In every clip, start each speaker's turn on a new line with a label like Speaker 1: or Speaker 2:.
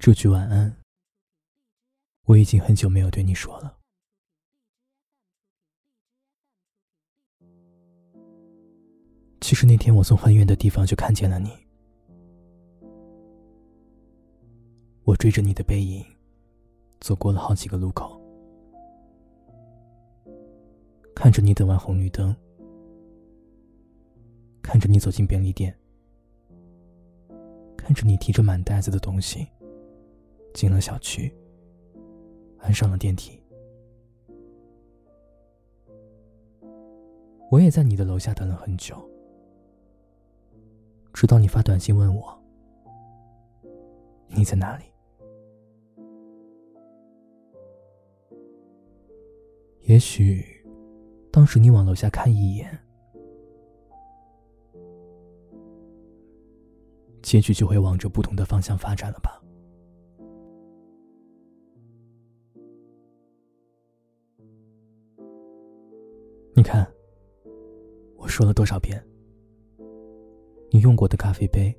Speaker 1: 这句晚安，我已经很久没有对你说了。其实那天我从很远的地方就看见了你，我追着你的背影，走过了好几个路口，看着你等完红绿灯，看着你走进便利店，看着你提着满袋子的东西进了小区，按上了电梯，我也在你的楼下等了很久。直到你发短信问我你在哪里，也许当时你往楼下看一眼，结局就会往着不同的方向发展了吧？看，我说了多少遍？你用过的咖啡杯，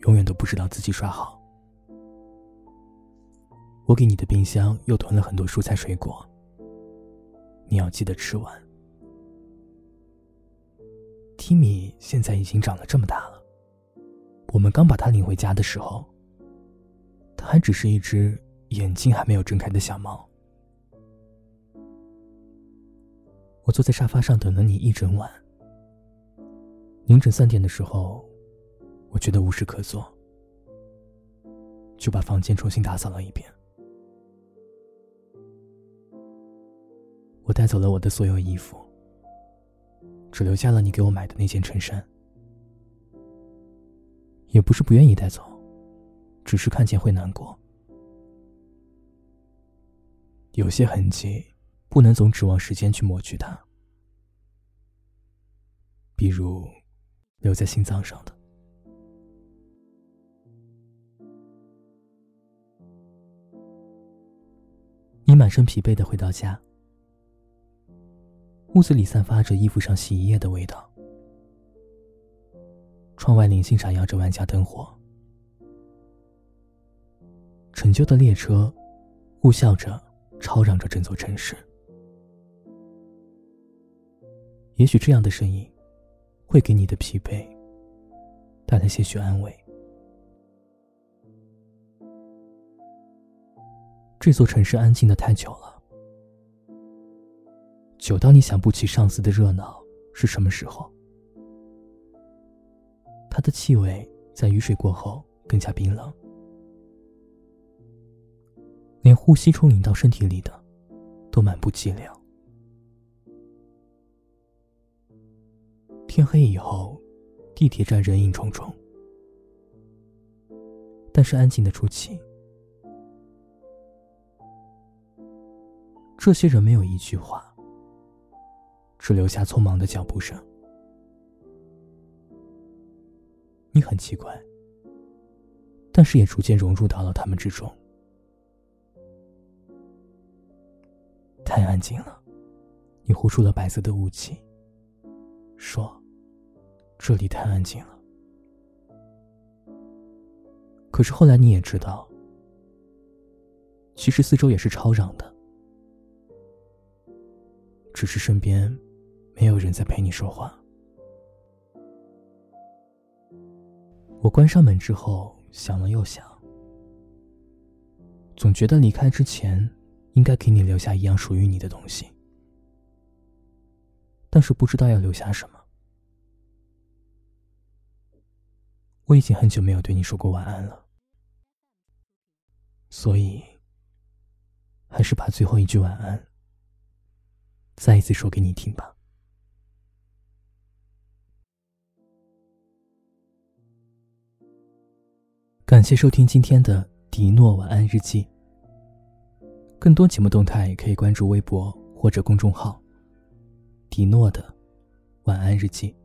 Speaker 1: 永远都不知道自己刷好。我给你的冰箱又囤了很多蔬菜水果，你要记得吃完。提米现在已经长了这么大了，我们刚把他领回家的时候，他还只是一只眼睛还没有睁开的小猫。我坐在沙发上等了你一整晚。凌晨三点的时候，我觉得无事可做，就把房间重新打扫了一遍。我带走了我的所有衣服，只留下了你给我买的那件衬衫。也不是不愿意带走，只是看见会难过。有些痕迹，不能总指望时间去抹去它，比如。留在心脏上的。你满身疲惫的回到家，屋子里散发着衣服上洗衣液的味道，窗外零星闪耀着万家灯火，陈旧的列车呼啸着，吵嚷着整座城市。也许这样的声音。会给你的疲惫带来些许安慰。这座城市安静的太久了，久到你想不起上次的热闹是什么时候。它的气味在雨水过后更加冰冷，连呼吸充盈到身体里的都满不寂寥。天黑以后，地铁站人影重重，但是安静的出奇。这些人没有一句话，只留下匆忙的脚步声。你很奇怪，但是也逐渐融入到了他们之中。太安静了，你呼出了白色的雾气，说。这里太安静了。可是后来你也知道，其实四周也是吵嚷的，只是身边没有人在陪你说话。我关上门之后想了又想，总觉得离开之前应该给你留下一样属于你的东西，但是不知道要留下什么。我已经很久没有对你说过晚安了，所以，还是把最后一句晚安再一次说给你听吧。感谢收听今天的迪诺晚安日记。更多节目动态可以关注微博或者公众号“迪诺的晚安日记”。